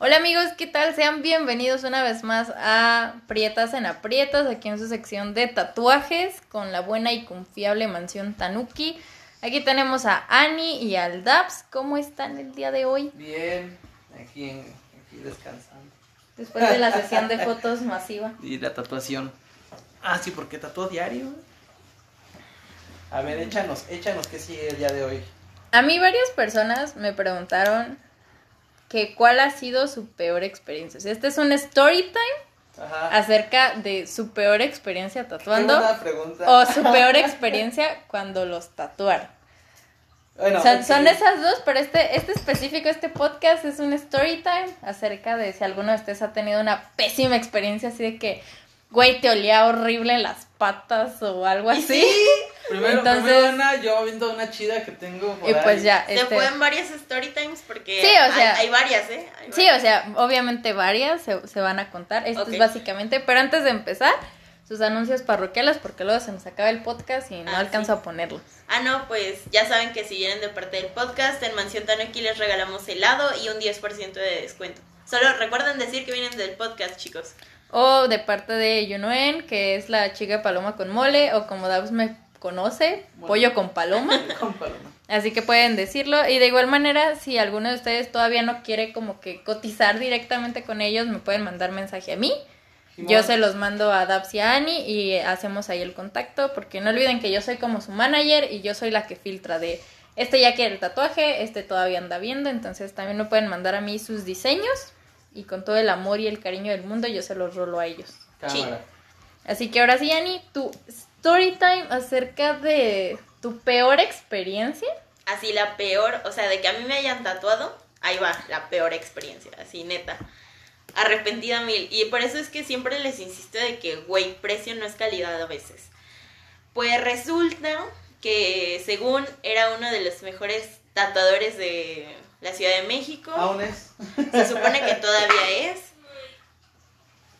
Hola amigos, ¿qué tal? Sean bienvenidos una vez más a Prietas en Aprietos, aquí en su sección de tatuajes con la buena y confiable mansión Tanuki. Aquí tenemos a Ani y al Daps. ¿Cómo están el día de hoy? Bien, aquí, aquí descansando. Después de la sesión de fotos masiva. Y la tatuación. Ah, sí, porque tatuó diario. A ver, échanos, échanos qué sigue el día de hoy. A mí varias personas me preguntaron que cuál ha sido su peor experiencia. O sea, este es un story time Ajá. acerca de su peor experiencia tatuando o su peor experiencia cuando los tatuaron. Bueno, son, son esas dos, pero este, este específico, este podcast es un story time acerca de si alguno de ustedes ha tenido una pésima experiencia así de que, güey, te olía horrible las patas o algo así. sí. Primero, Entonces- primero una, yo viendo una chida que tengo por Y pues ahí. ya, Se este, pueden varias story times porque Sí, o sea- hay, hay varias, ¿eh? Hay Sí, o sea, obviamente varias se, se van a contar. Esto es básicamente, pero antes de empezar, sus anuncios parroquiales, porque luego se nos acaba el podcast y no Ah, alcanzo sí. a ponerlos. Ah, no, pues ya saben que si vienen de parte del podcast, en Mansión Tanuki les regalamos helado y un 10% de descuento. Solo recuerden decir que vienen del podcast, chicos. O de parte de Yunuen, que es la chica paloma con mole, o como Dabs me conoce, Bueno. pollo con paloma. Con paloma. Así que pueden decirlo. Y de igual manera, si alguno de ustedes todavía no quiere como que cotizar directamente con ellos, me pueden mandar mensaje a mí. Simón. Yo se los mando a Dabs y a Ani y hacemos ahí el contacto, porque no olviden que yo soy como su manager y yo soy la que filtra de este ya quiere el tatuaje, este todavía anda viendo, entonces también me pueden mandar a mí sus diseños y con todo el amor y el cariño del mundo yo se los rolo a ellos. Cámara. Así que ahora sí, Ani, tu story time acerca de tu peor experiencia. Así la peor, o sea, de que a mí me hayan tatuado, ahí va, la peor experiencia, así neta. Arrepentida mil. Y por eso es que siempre les insisto de que, güey, precio no es calidad a veces. Pues resulta que según era uno de los mejores tatuadores de la Ciudad de México. Aún es. Se supone que todavía es.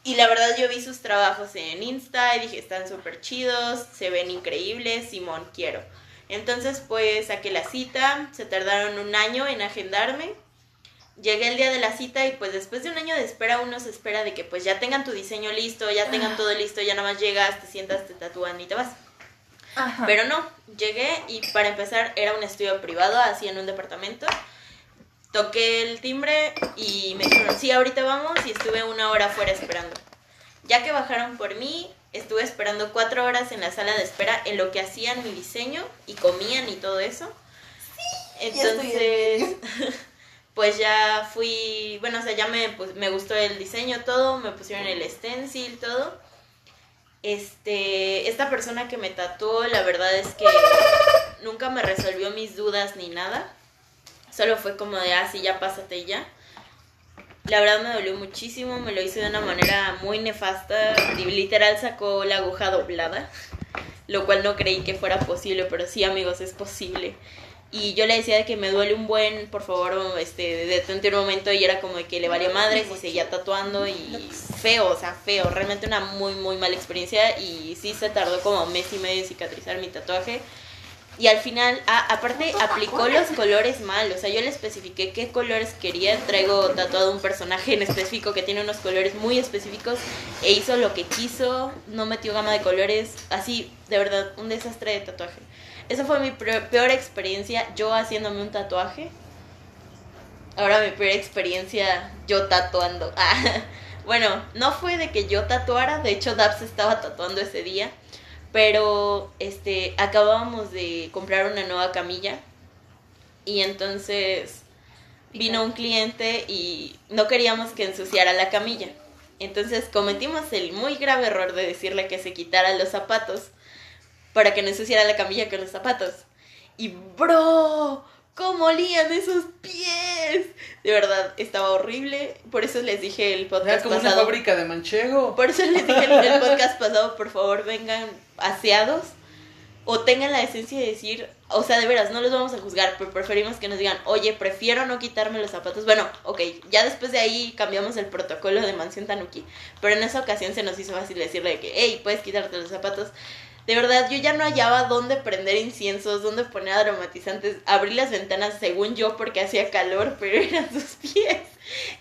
Y la verdad yo vi sus trabajos en Insta y dije, están súper chidos, se ven increíbles, Simón, quiero. Entonces pues saqué la cita, se tardaron un año en agendarme. Llegué el día de la cita y pues después de un año de espera uno se espera de que pues ya tengan tu diseño listo, ya tengan todo listo, ya nada más llegas, te sientas, te tatúan y te vas. Ajá. Pero no, llegué y para empezar era un estudio privado, así en un departamento. Toqué el timbre y me dijeron, sí, ahorita vamos y estuve una hora afuera esperando. Ya que bajaron por mí, estuve esperando cuatro horas en la sala de espera en lo que hacían mi diseño y comían y todo eso. Entonces, pues ya fui, bueno, o sea, ya me, pues, me gustó el diseño, todo, me pusieron el stencil, todo. Este, esta persona que me tatuó, la verdad es que nunca me resolvió mis dudas ni nada. Solo fue como de, ah, sí, ya pásate ya. La verdad me dolió muchísimo, me lo hizo de una manera muy nefasta. y Literal sacó la aguja doblada, lo cual no creí que fuera posible, pero sí, amigos, es posible. Y yo le decía de que me duele un buen, por favor, este, detente un momento, y era como de que le valía madres y seguía tatuando y feo, o sea, feo, realmente una muy, muy mala experiencia y sí se tardó como mes y medio en cicatrizar mi tatuaje. Y al final, aparte, aplicó los colores mal. O sea, yo le especifiqué qué colores quería. Traigo tatuado un personaje en específico que tiene unos colores muy específicos. E hizo lo que quiso. No metió gama de colores. Así, de verdad, un desastre de tatuaje. Esa fue mi peor experiencia. Yo haciéndome un tatuaje. Ahora mi peor experiencia, yo tatuando. Ah, bueno, no fue de que yo tatuara. De hecho, Dabs estaba tatuando ese día. Pero este acabábamos de comprar una nueva camilla y entonces vino un cliente y no queríamos que ensuciara la camilla. Entonces cometimos el muy grave error de decirle que se quitara los zapatos para que no ensuciara la camilla con los zapatos. Y bro, ¿cómo olían esos pies? De verdad, estaba horrible. Por eso les dije el Era podcast como una pasado. fábrica de manchego. Por eso les dije en el podcast pasado, por favor, vengan aseados o tengan la decencia de decir, o sea, de veras, no los vamos a juzgar, pero preferimos que nos digan, oye, prefiero no quitarme los zapatos. Bueno, ok, ya después de ahí cambiamos el protocolo de Mansión Tanuki, pero en esa ocasión se nos hizo fácil decirle de que, hey, puedes quitarte los zapatos. De verdad, yo ya no hallaba dónde prender inciensos, dónde poner aromatizantes. Abrí las ventanas según yo porque hacía calor, pero eran sus pies.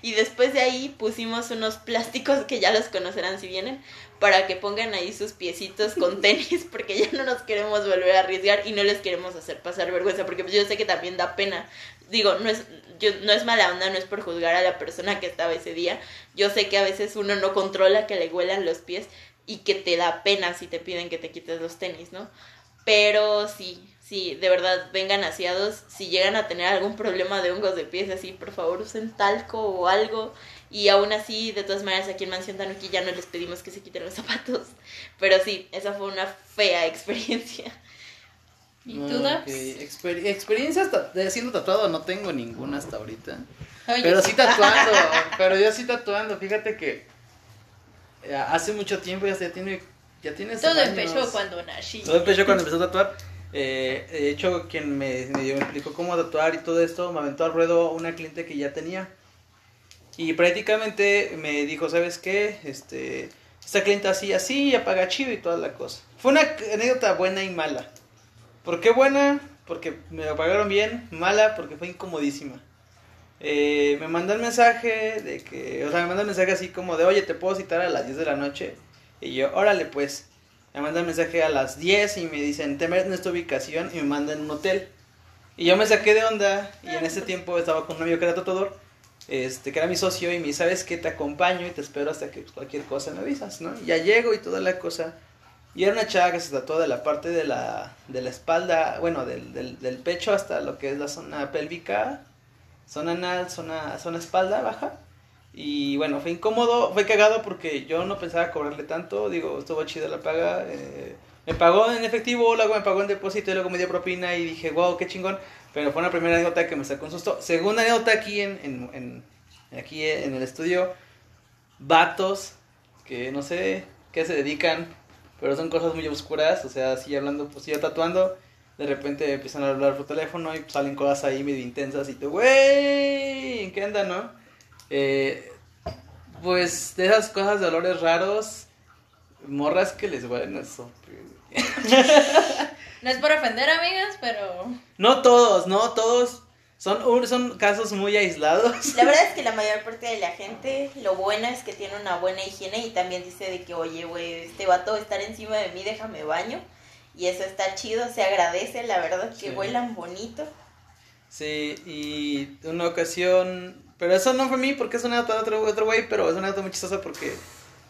Y después de ahí pusimos unos plásticos que ya los conocerán si vienen, para que pongan ahí sus piecitos con tenis, porque ya no nos queremos volver a arriesgar y no les queremos hacer pasar vergüenza, porque pues yo sé que también da pena. Digo, no es, yo, no es mala onda, no es por juzgar a la persona que estaba ese día. Yo sé que a veces uno no controla que le huelan los pies y que te da pena si te piden que te quites los tenis, ¿no? Pero sí, sí, de verdad, vengan aseados. Si llegan a tener algún problema de hongos de pies así, por favor usen talco o algo. Y aún así, de todas maneras, aquí en Mansión Tanuki ya no les pedimos que se quiten los zapatos. Pero sí, esa fue una fea experiencia. ¿Y tú, Dabs? Ok, exper- experiencias siendo tatuado no tengo ninguna hasta ahorita. Oye, Pero sí tatuando, pero yo sí tatuando, fíjate que hace mucho tiempo ya se tiene ya tiene todo empezó cuando nací. Todo empezó cuando empezó a tatuar. Eh, de hecho, quien me, me, explicó cómo tatuar y todo esto, me aventó al ruedo una cliente que ya tenía. Y prácticamente me dijo, ¿sabes qué? Este, esta cliente así, así, apaga chido y toda la cosa. Fue una anécdota buena y mala. ¿Por qué buena? Porque me la pagaron bien. Mala porque fue incomodísima. Eh, me mandó el mensaje de que, o sea, me mandó el mensaje así como de, oye, ¿te puedo citar a las 10 de la noche? Y yo, órale pues. Me manda el mensaje a las 10 y me dicen, te metes en esta ubicación y me mandan un hotel. Y yo me saqué de onda y en ese tiempo estaba con un amigo que era tatuador, este, que era mi socio y me dice, ¿sabes qué? Te acompaño y te espero hasta que cualquier cosa me avisas, ¿no? Y ya llego y toda la cosa. Y era una chava que se tatuó de la parte de la, de la espalda, bueno, del, del, del pecho hasta lo que es la zona pélvica, zona anal, zona, zona espalda baja. Y bueno, fue incómodo, fue cagado porque yo no pensaba cobrarle tanto, digo, estuvo chida la paga. eh, me pagó en efectivo, luego me pagó en depósito y luego me dio propina y dije, wow, qué chingón. Pero fue una primera anécdota que me sacó un susto. Segunda anécdota aquí en, en, en- aquí en el estudio, vatos que no sé qué se dedican, pero son cosas muy oscuras, o sea, así hablando, pues yo tatuando, de repente empiezan a hablar por teléfono y salen cosas ahí medio intensas y tú, güey, ¿en qué anda, no? Eh, pues de esas cosas de olores raros, morras que les huelen eso. No es por ofender, amigas, pero. No todos, no todos. Son, un- son casos muy aislados. La verdad es que la mayor parte de la gente, lo bueno es que tiene una buena higiene y también dice de que, oye, güey, este vato va a estar encima de mí, déjame baño. Y eso está chido, se agradece, la verdad, que Sí. huelan bonito. Sí, y una ocasión. Pero eso no fue mí porque es una nota de otro, otro güey, pero es una nota muy chistosa porque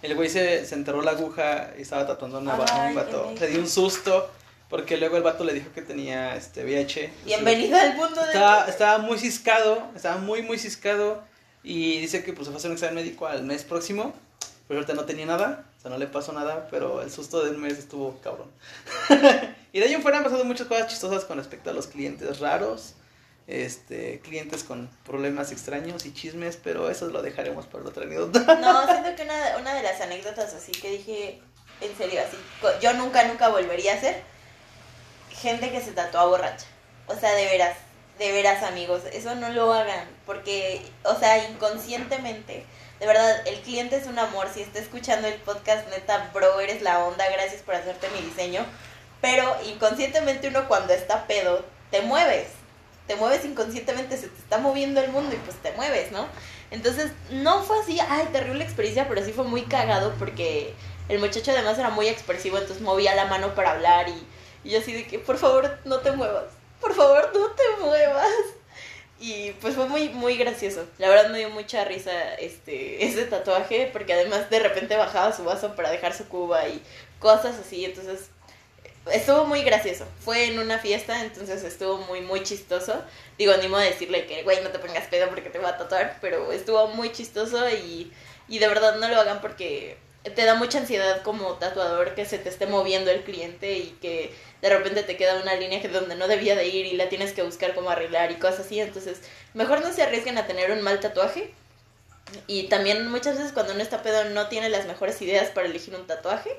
el güey se, se enterró la aguja y estaba tatuando a un vato. Se dio un susto porque luego el vato le dijo que tenía este VIH. Bienvenido al mundo de... Estaba, estaba muy ciscado, estaba muy, muy ciscado. Y dice que pues se fue a hacer un examen médico al mes próximo. Pero ahorita no tenía nada, o sea, no le pasó nada, pero el susto de un mes estuvo cabrón. y de ahí en fuera han pasado muchas cosas chistosas con respecto a los clientes raros, este, clientes con problemas extraños y chismes, pero eso lo dejaremos para otra anécdota. No, siento que una, una de las anécdotas así que dije, en serio, así, yo nunca, nunca volvería a hacer, gente que se tatúa borracha. O sea, de veras, de veras amigos, eso no lo hagan, porque, o sea, inconscientemente, de verdad, el cliente es un amor, si está escuchando el podcast, neta, bro, eres la onda, gracias por hacerte mi diseño, pero inconscientemente uno cuando está pedo, te mueves, te mueves inconscientemente, se te está moviendo el mundo y pues te mueves, ¿no? Entonces, no fue así, ay, terrible experiencia, pero sí fue muy cagado porque el muchacho además era muy expresivo, entonces movía la mano para hablar y, y yo así de que, por favor, no te muevas, por favor, no te muevas. Y pues fue muy, muy gracioso. La verdad me dio mucha risa este, ese tatuaje porque además de repente bajaba su vaso para dejar su cuba y cosas así, entonces estuvo muy gracioso. Fue en una fiesta, entonces estuvo muy, muy chistoso. Digo, ni modo de decirle que, güey, no te pongas pedo porque te va a tatuar, pero estuvo muy chistoso y, y de verdad no lo hagan porque te da mucha ansiedad como tatuador que se te esté moviendo el cliente y que de repente te queda una línea que donde no debía de ir y la tienes que buscar cómo arreglar y cosas así. Entonces, mejor no se arriesguen a tener un mal tatuaje. Y también muchas veces cuando uno está pedo no tiene las mejores ideas para elegir un tatuaje.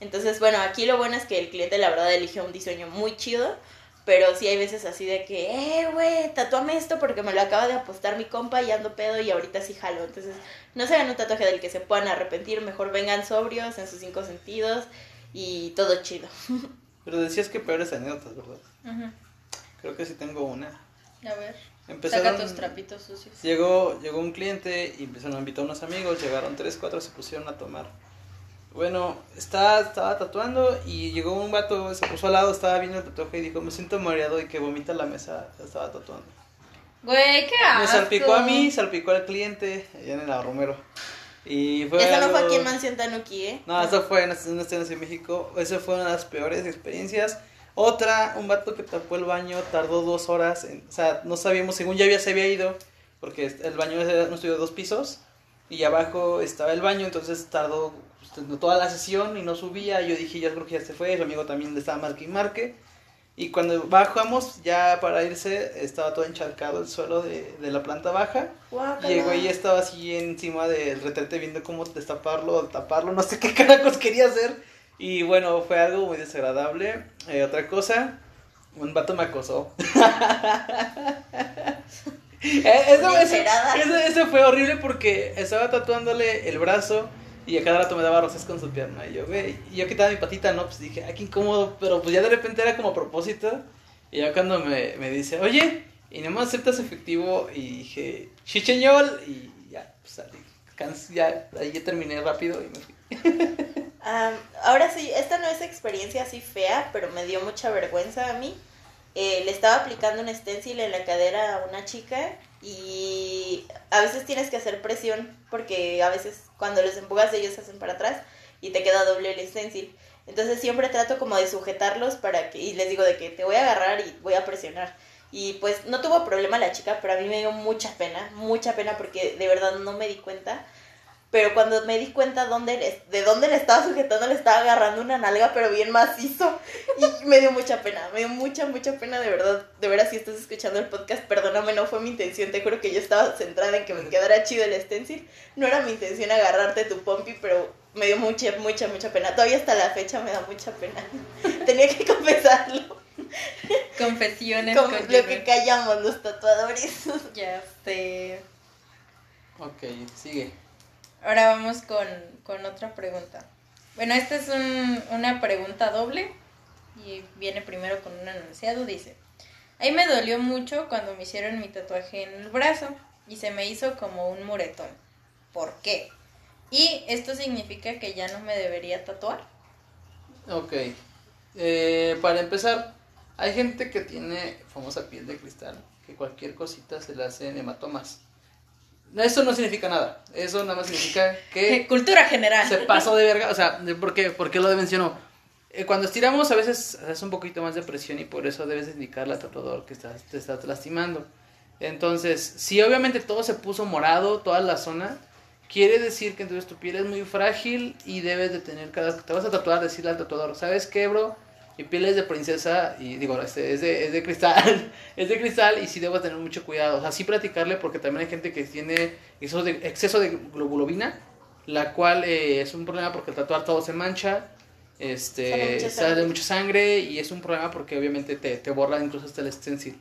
Entonces, bueno, aquí lo bueno es que el cliente la verdad eligió un diseño muy chido, pero sí hay veces así de que, eh, güey, tatúame esto porque me lo acaba de apostar mi compa y ando pedo y ahorita sí jalo. Entonces, no se hagan un tatuaje del que se puedan arrepentir, mejor vengan sobrios en sus cinco sentidos y todo chido. Pero decías que peores anécdotas, ¿verdad? Creo que sí tengo una. A ver. Saca tus trapitos sucios. Llegó, llegó un cliente y empezaron a invitar a unos amigos, llegaron tres, cuatro, se pusieron a tomar. Bueno, estaba, estaba tatuando y llegó un vato, se puso al lado, estaba viendo el tatuaje y dijo, me siento mareado y que vomita la mesa, estaba tatuando. Güey, qué asco. Me salpicó a mí, salpicó al cliente, allá en el Romero. Y fue Eso no algo- fue aquí en Mansión Tanuki, ¿eh? No, eso fue en una estación en México. Esa fue una de las peores experiencias. Otra, un vato que tapó el baño, tardó dos horas. en- o sea, no sabíamos, según ya había, se había ido, porque el baño estudio de dos pisos. Y abajo estaba el baño, entonces tardó pues, toda la sesión y no subía. Yo dije, ya creo que ya se fue. Su amigo también le estaba marque y marque. Y cuando bajamos, ya para irse, estaba todo encharcado el suelo de, de la planta baja. Guácala. Llegó y estaba así encima del retrete viendo cómo destaparlo taparlo, no sé qué carajos quería hacer. Y bueno, fue algo muy desagradable. Eh, otra cosa, un vato me acosó. Eso, Una eso- encerada. eso- eso fue horrible porque estaba tatuándole el brazo y a cada rato me daba rosas con su pierna. Y yo, y yo quitaba mi patita, no, pues dije, ay, qué incómodo. Pero pues ya de repente era como a propósito. Y ya cuando me, me dice, oye, y no me aceptas efectivo, y dije, chicheñol, y ya, pues salí. Ya, ahí ya terminé rápido y me fui. Am, ahora sí, esta no es experiencia así fea, pero me dio mucha vergüenza a mí. Eh, le estaba aplicando un stencil en la cadera a una chica y a veces tienes que hacer presión porque a veces cuando los empujas ellos se hacen para atrás y te queda doble el stencil. Entonces siempre trato como de sujetarlos para que, y les digo de que te voy a agarrar y voy a presionar. Y pues no tuvo problema la chica, pero a mí me dio mucha pena, mucha pena porque de verdad no me di cuenta. Pero cuando me di cuenta dónde le- de dónde le estaba sujetando, le estaba agarrando una nalga, pero bien macizo. Y me dio mucha pena, me dio mucha, mucha pena, de verdad. De veras, si estás escuchando el podcast, perdóname, no fue mi intención. Te juro que yo estaba centrada en que me quedara chido el stencil. No era mi intención agarrarte tu pompi, pero me dio mucha, mucha, mucha pena. Todavía hasta la fecha me da mucha pena. Tenía que confesarlo. Confesiones con lo que callamos los tatuadores. Ya sé. Ok, sigue. Ahora vamos con, con otra pregunta. Bueno, esta es un- una pregunta doble y viene primero con un anunciado. Dice, ahí me dolió mucho cuando me hicieron mi tatuaje en el brazo y se me hizo como un muretón. ¿Por qué? Y esto significa que ya no me debería tatuar. Ok. Eh, para empezar, hay gente que tiene famosa piel de cristal, que cualquier cosita se le hace en hematomas. Eso no significa nada. Eso nada más significa que Cultura general. se pasó de verga. O sea, ¿por qué, ¿Por qué lo mencionó? Eh, cuando estiramos a veces hace un poquito más de presión y por eso debes indicarle al tatuador que estás, te estás lastimando. Entonces, si obviamente todo se puso morado, toda la zona, quiere decir que entonces tu piel es muy frágil y debes de tener cada te vas a tatuar, decirle al tatuador, ¿sabes qué, bro? Mi piel es de princesa y digo, este, es, de, es de cristal, es de cristal y sí debo tener mucho cuidado. O sea, sí platicarle porque también hay gente que tiene exceso de, exceso de globulina, la cual eh, es un problema porque al tatuar todo se mancha, Sale este, mucha sale sangre. mucha sangre y es un problema porque obviamente te, te borra incluso hasta el stencil.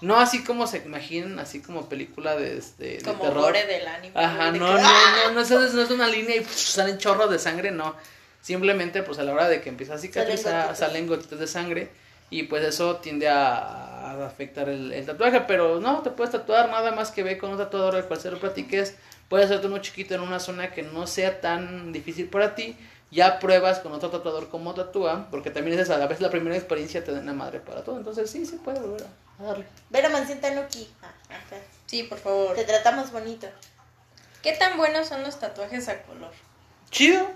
No así como se imaginan, así como película de, de, de como terror. gore del anime. Ajá, de no, que- no, no, no, es, no es una línea y pff, salen chorros de sangre, no. Simplemente, pues a la hora de que empieza a cicatrizar, salen gotitas de sangre y pues eso tiende a, a afectar el, el tatuaje. Pero no, te puedes tatuar nada más que ve con un tatuador al cual se lo platiques. Puedes hacerte uno chiquito en una zona que no sea tan difícil para ti. Ya pruebas con otro tatuador cómo tatúa, porque también es esa, a veces la primera experiencia te da una madre para todo. Entonces sí, sí puede volver a darle. Ver a Mansión Tanuki. Ah. Sí, por favor. Te tratamos bonito. ¿Qué tan buenos son los tatuajes a color? Chido,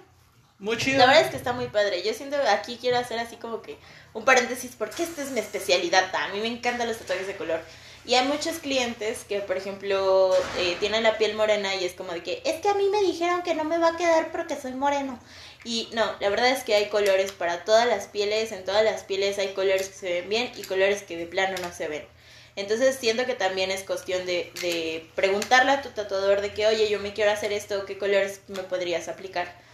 muy chido. La verdad es que está muy padre. Yo siento aquí quiero hacer así como que un paréntesis porque esta es mi especialidad. A mí me encantan los tatuajes de color. Y hay muchos clientes que, por ejemplo, eh, tienen la piel morena y es como de que es que a mí me dijeron que no me va a quedar porque soy moreno. Y no, la verdad es que hay colores para todas las pieles. En todas las pieles hay colores que se ven bien y colores que de plano no se ven. Entonces siento que también es cuestión de, de preguntarle a tu tatuador de que, oye, yo me quiero hacer esto, ¿qué colores me podrías aplicar?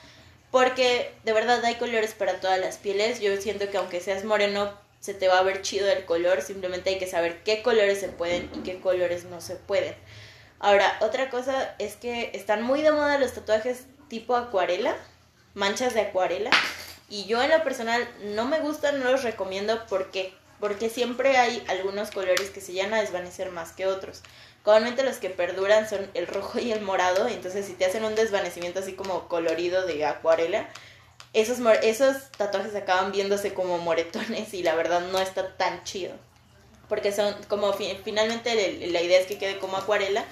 Porque de verdad hay colores para todas las pieles. Yo siento que aunque seas moreno, se te va a ver chido el color. Simplemente hay que saber qué colores se pueden y qué colores no se pueden. Ahora, otra cosa es que están muy de moda los tatuajes tipo acuarela, manchas de acuarela. Y yo en lo personal no me gustan, no los recomiendo porque porque siempre hay algunos colores que se llegan a desvanecer más que otros. Comúnmente los que perduran son el rojo y el morado, entonces si te hacen un desvanecimiento así como colorido de acuarela, esos, esos tatuajes acaban viéndose como moretones y la verdad no está tan chido. Porque son como finalmente la idea es que quede como acuarela,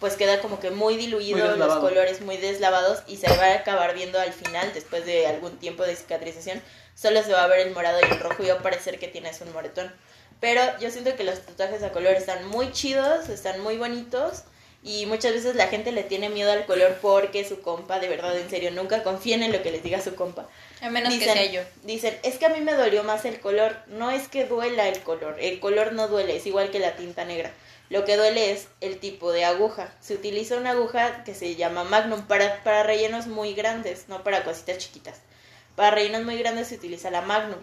pues queda como que muy diluido, los colores muy deslavados y se va a acabar viendo al final, después de algún tiempo de cicatrización, solo se va a ver el morado y el rojo y va a parecer que tienes un moretón. Pero yo siento que los tatuajes a color están muy chidos, están muy bonitos. Y muchas veces la gente le tiene miedo al color porque su compa, de verdad, en serio, nunca confíen en lo que les diga su compa. A menos que sea yo. Dicen, es que a mí me dolió más el color. No es que duela el color. El color no duele, es igual que la tinta negra. Lo que duele es el tipo de aguja. Se utiliza una aguja que se llama Magnum para, para rellenos muy grandes, no para cositas chiquitas. Para rellenos muy grandes se utiliza la Magnum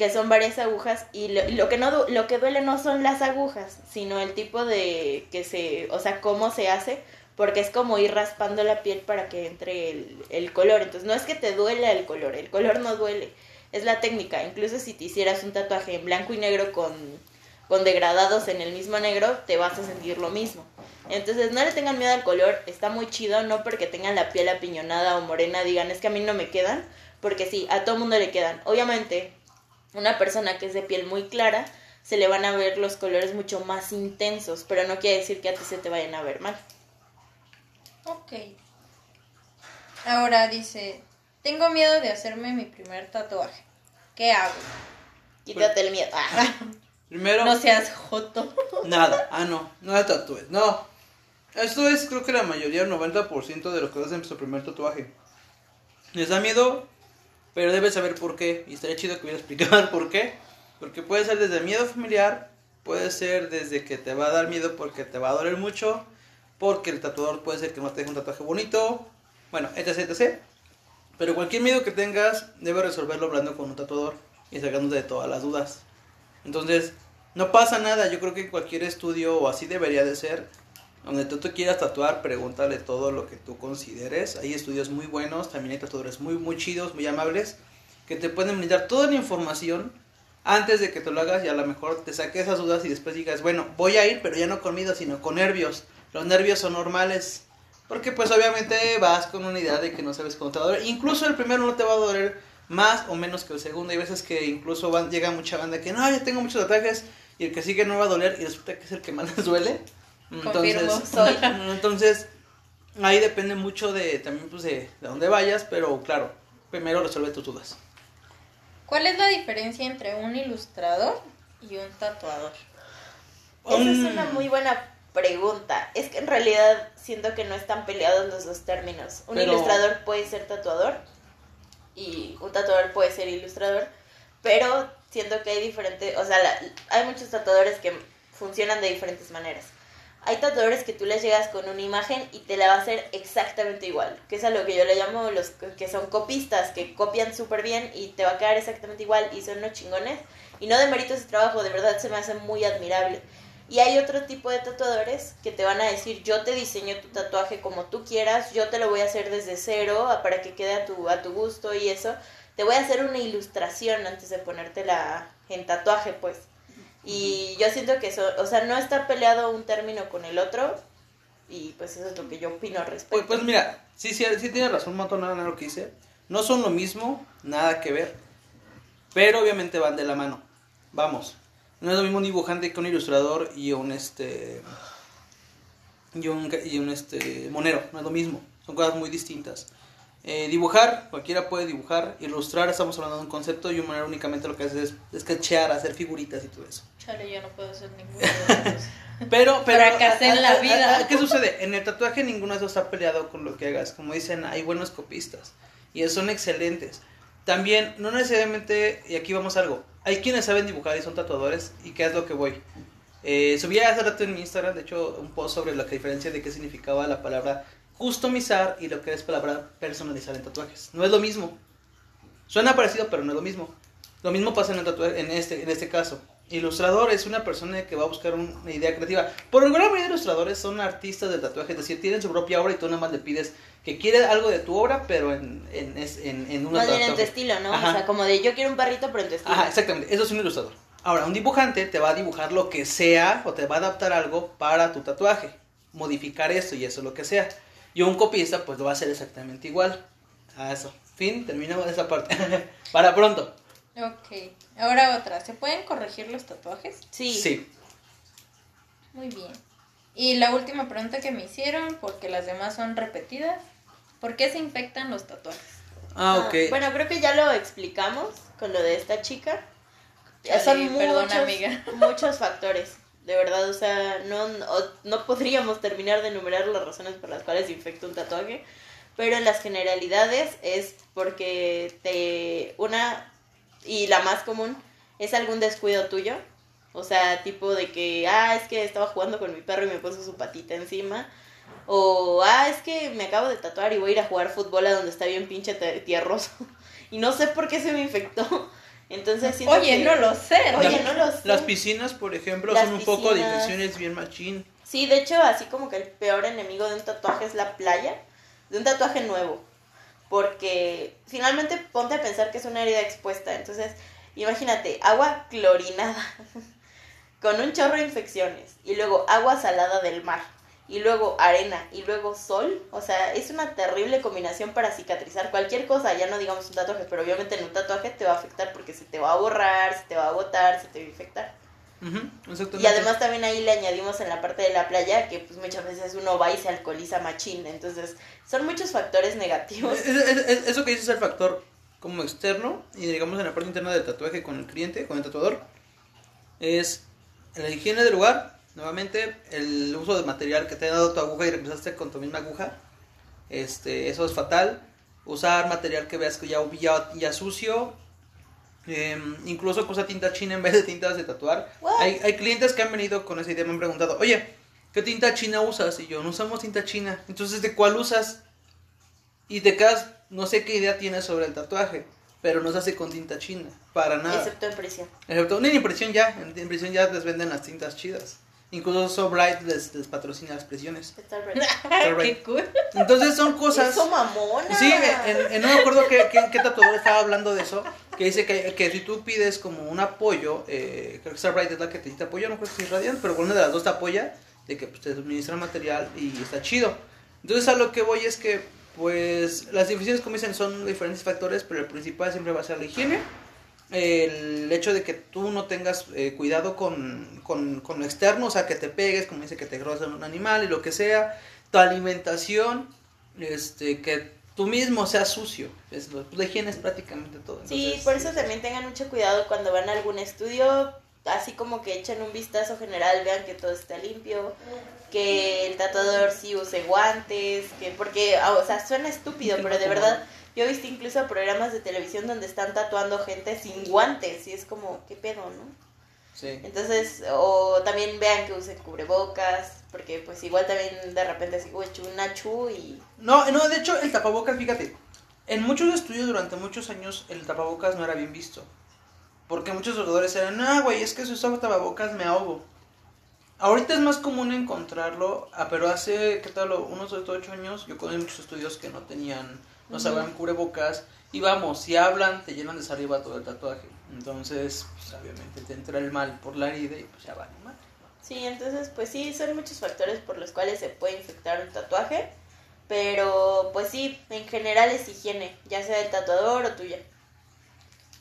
que son varias agujas y lo, que no lo que duele no son las agujas, sino el tipo de que se, o sea, cómo se hace, porque es como ir raspando la piel para que entre el, color. Entonces, no es que te duele el color, el color no duele, es la técnica. Incluso si te hicieras un tatuaje en blanco y negro con, con degradados en el mismo negro, te vas a sentir lo mismo. Entonces, no le tengan miedo al color, está muy chido, no porque tengan la piel apiñonada o morena digan, es que a mí no me quedan, porque sí, a todo mundo le quedan. Obviamente, una persona que es de piel muy clara, se le van a ver los colores mucho más intensos, pero no quiere decir que a ti se te vayan a ver mal. Ok. Ahora dice, tengo miedo de hacerme mi primer tatuaje. ¿Qué hago? Quítate el miedo. Ah. Primero... No seas joto. Nada. Ah, no. No te tatúes. No. Esto es creo que la mayoría, el 90% de los que hacen su primer tatuaje. Les da miedo pero debes saber por qué. Y estaría chido que hubiera explicado por qué. Porque puede ser desde miedo familiar, puede ser desde que te va a dar miedo porque te va a doler mucho, porque el tatuador puede ser que no te deje un tatuaje bonito, bueno, etc, etc. Pero cualquier miedo que tengas, debes resolverlo hablando con un tatuador y sacándote de todas las dudas. Entonces, no pasa nada, yo creo que cualquier estudio, o así debería de ser, donde tú te quieras tatuar, pregúntale todo lo que tú consideres. Hay estudios muy buenos, también hay tatuadores muy, muy chidos, muy amables, que te pueden brindar toda la información antes de que te lo hagas y a lo mejor te saques esas dudas y después digas, bueno, voy a ir, pero ya no con miedo, sino con nervios. Los nervios son normales, porque pues obviamente vas con una idea de que no sabes cómo te va a doler. Incluso el primero no te va a doler más o menos que el segundo. Hay veces que incluso van, llega mucha banda que no, ya tengo muchos tatuajes y el que sigue no va a doler y resulta que es el que más les duele. Entonces, soy. entonces, ahí depende mucho de también pues de, de dónde vayas, pero claro, primero resuelve tus dudas. ¿Cuál es la diferencia entre un ilustrador y un tatuador? Esa es una muy buena pregunta. Es que en realidad siento que no están peleados los dos términos. Un ilustrador puede ser tatuador y un tatuador puede ser ilustrador, pero siento que hay diferentes, o sea, hay muchos tatuadores que funcionan de diferentes maneras hay tatuadores que tú les llegas con una imagen y te la va a hacer exactamente igual, que es a lo que yo le llamo los que son copistas, que copian súper bien y te va a quedar exactamente igual y son unos chingones. Y no de mérito ese trabajo, de verdad se me hace muy admirable. Y hay otro tipo de tatuadores que te van a decir, yo te diseño tu tatuaje como tú quieras, yo te lo voy a hacer desde cero para que quede a tu gusto y eso. Te voy a hacer una ilustración antes de ponértela en tatuaje, pues. Y yo siento que eso, o sea, no está peleado un término con el otro. Y pues eso es lo que yo opino al respecto. Pues, pues mira, sí, sí, sí tiene razón, montón nada lo que dice. No son lo mismo, nada que ver. Pero obviamente van de la mano. Vamos. No es lo mismo un dibujante que un ilustrador y un este. Y un, y un este monero, no es lo mismo. Son cosas muy distintas. Eh, dibujar, cualquiera puede dibujar. Ilustrar, estamos hablando de un concepto y manera únicamente lo que hace es sketchear, hacer figuritas y todo eso. Chale, yo no puedo hacer ninguno de pero, pero. en la vida. ¿Qué sucede? En el tatuaje ninguno de esos está peleado con lo que hagas. Como dicen, hay buenos copistas y son excelentes. También, no necesariamente, y aquí vamos a algo. Hay quienes saben dibujar y son tatuadores, y qué es lo que voy. Eh, subí hace rato en mi Instagram, de hecho, un post sobre la diferencia de qué significaba la palabra customizar y lo que es palabra personalizar en tatuajes. No es lo mismo. Suena parecido, pero no es lo mismo. Lo mismo pasa en, el tatuaje, en, este, en este caso. Ilustrador es una persona que va a buscar una idea creativa. Por lo general, ilustradores son artistas del tatuaje, es decir, tienen su propia obra y tú nada más le pides que quiere algo de tu obra, pero en, en, en, en una en tu estilo, ¿no? O sea, como de yo quiero un perrito, pero en tu estilo. Ajá, exactamente. Eso es un ilustrador. Ahora, un dibujante te va a dibujar lo que sea o te va a adaptar algo para tu tatuaje, modificar esto y eso lo que sea. Y un copista pues lo va a hacer exactamente igual. A eso. Fin, terminamos esa parte. para pronto. Ok. Ahora otra. ¿Se pueden corregir los tatuajes? Sí. Sí. Muy bien. Y la última pregunta que me hicieron, porque las demás son repetidas. ¿Por qué se infectan los tatuajes? Ah, ok. Bueno, creo que ya lo explicamos con lo de esta chica. Ya Son sí, muchos, perdona, amiga. muchos factores. De verdad, o sea, no, no, podríamos terminar de enumerar las razones por las cuales infecta un tatuaje. Pero en las generalidades es porque te. Una. Y la más común es algún descuido tuyo. O sea, tipo de que, ah, es que estaba jugando con mi perro y me puso su patita encima. O, ah, es que me acabo de tatuar y voy a ir a jugar fútbol a donde está bien pinche tierroso. Y no sé por qué se me infectó. Entonces Oye, que- no lo sé. Oye, no lo sé. Las piscinas, por ejemplo, Las son un poco de infecciones bien machín. Sí, de hecho, así como que el peor enemigo de un tatuaje es la playa, de un tatuaje nuevo. Porque finalmente ponte a pensar que es una herida expuesta. Entonces, imagínate, agua clorinada con un chorro de infecciones y luego agua salada del mar y luego arena y luego sol. O sea, es una terrible combinación para cicatrizar cualquier cosa, ya no digamos un tatuaje, pero obviamente en un tatuaje te va a afectar porque se te va a borrar, se te va a botar, se te va a infectar. Ujú, exactamente. Y además también ahí le añadimos en la parte de la playa que pues muchas veces uno va y se alcoholiza machín. Entonces son muchos factores negativos. Es- es- es- eso que dices es el factor como externo y digamos en la parte interna del tatuaje con el cliente, con el tatuador, es la higiene del lugar, nuevamente el uso de material que te ha dado tu aguja y regresaste con tu misma aguja, este, eso es fatal, usar material que veas que ya, ya, ya sucio, em, incluso usa tinta china en vez de tintas de tatuar. Hay, hay clientes que han venido con esa idea me han preguntado, oye, ¿qué tinta china usas? Y yo, no usamos tinta china, entonces ¿de cuál usas? Y te quedas, no sé qué idea tienes sobre el tatuaje, pero no se hace con tinta china, para nada. Excepto en prisión. Excepto, ni en impresión ya, en impresión ya les venden las tintas chidas. Incluso So Bright les, les patrocina las presiones. Está bien. Qué cool. Entonces son cosas... Eso mamona. Sí, en, en- no me acuerdo qué, qué, qué tatuador estaba hablando de eso, que dice que, que si tú pides como un apoyo, eh, creo que Starbright es la que te, te apoya, no creo que es Radiant, pero una de las dos te apoya, de que pues, te suministra material y está chido. Entonces a lo que voy es que, pues, las deficiencias, como dicen, son diferentes factores, pero el principal siempre va a ser la higiene, el hecho de que tú no tengas eh, cuidado con, con, con lo externo, o sea, que te pegues, como dice, que te rozan un animal y lo que sea, tu alimentación, este, que tú mismo seas sucio, es, lo- la higiene es prácticamente todo. Sí, por eso también tengan mucho cuidado cuando van a algún estudio, así como que echen un vistazo general, vean que todo está limpio, que el tatuador sí use guantes, que porque, ah, o sea, suena estúpido, pero de verdad, yo he visto incluso programas de televisión donde están tatuando gente sin guantes y es como, ¿qué pedo, no? Sí. Entonces, o también vean que usen cubrebocas, porque pues igual también de repente así, uy, una chu y... No, no, de hecho, el tapabocas, fíjate, en muchos estudios durante muchos años el tapabocas no era bien visto. Porque muchos doctores eran, no, güey, es que si uso tapabocas me ahogo. Ahorita es más común encontrarlo, ah, pero hace, ¿qué tal? Unos 8 años yo conocí muchos estudios que no tenían, no Ujú. sabían cubrebocas. Y vamos, si hablan, te llenan de saliva todo el tatuaje. Entonces, pues, obviamente te entra el mal por la herida y pues ya va mal. Sí, entonces pues sí, son muchos factores por los cuales se puede infectar un tatuaje, pero pues sí, en general es higiene, ya sea del tatuador o tuya.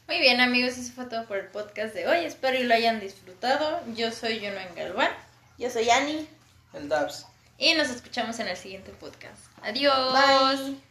Muy bien, amigos, eso fue todo por el podcast de hoy. Espero y lo hayan disfrutado. Yo soy Juno en Galván Yo soy Ani. El DAPS. y nos escuchamos en el siguiente podcast. Adiós. Bye.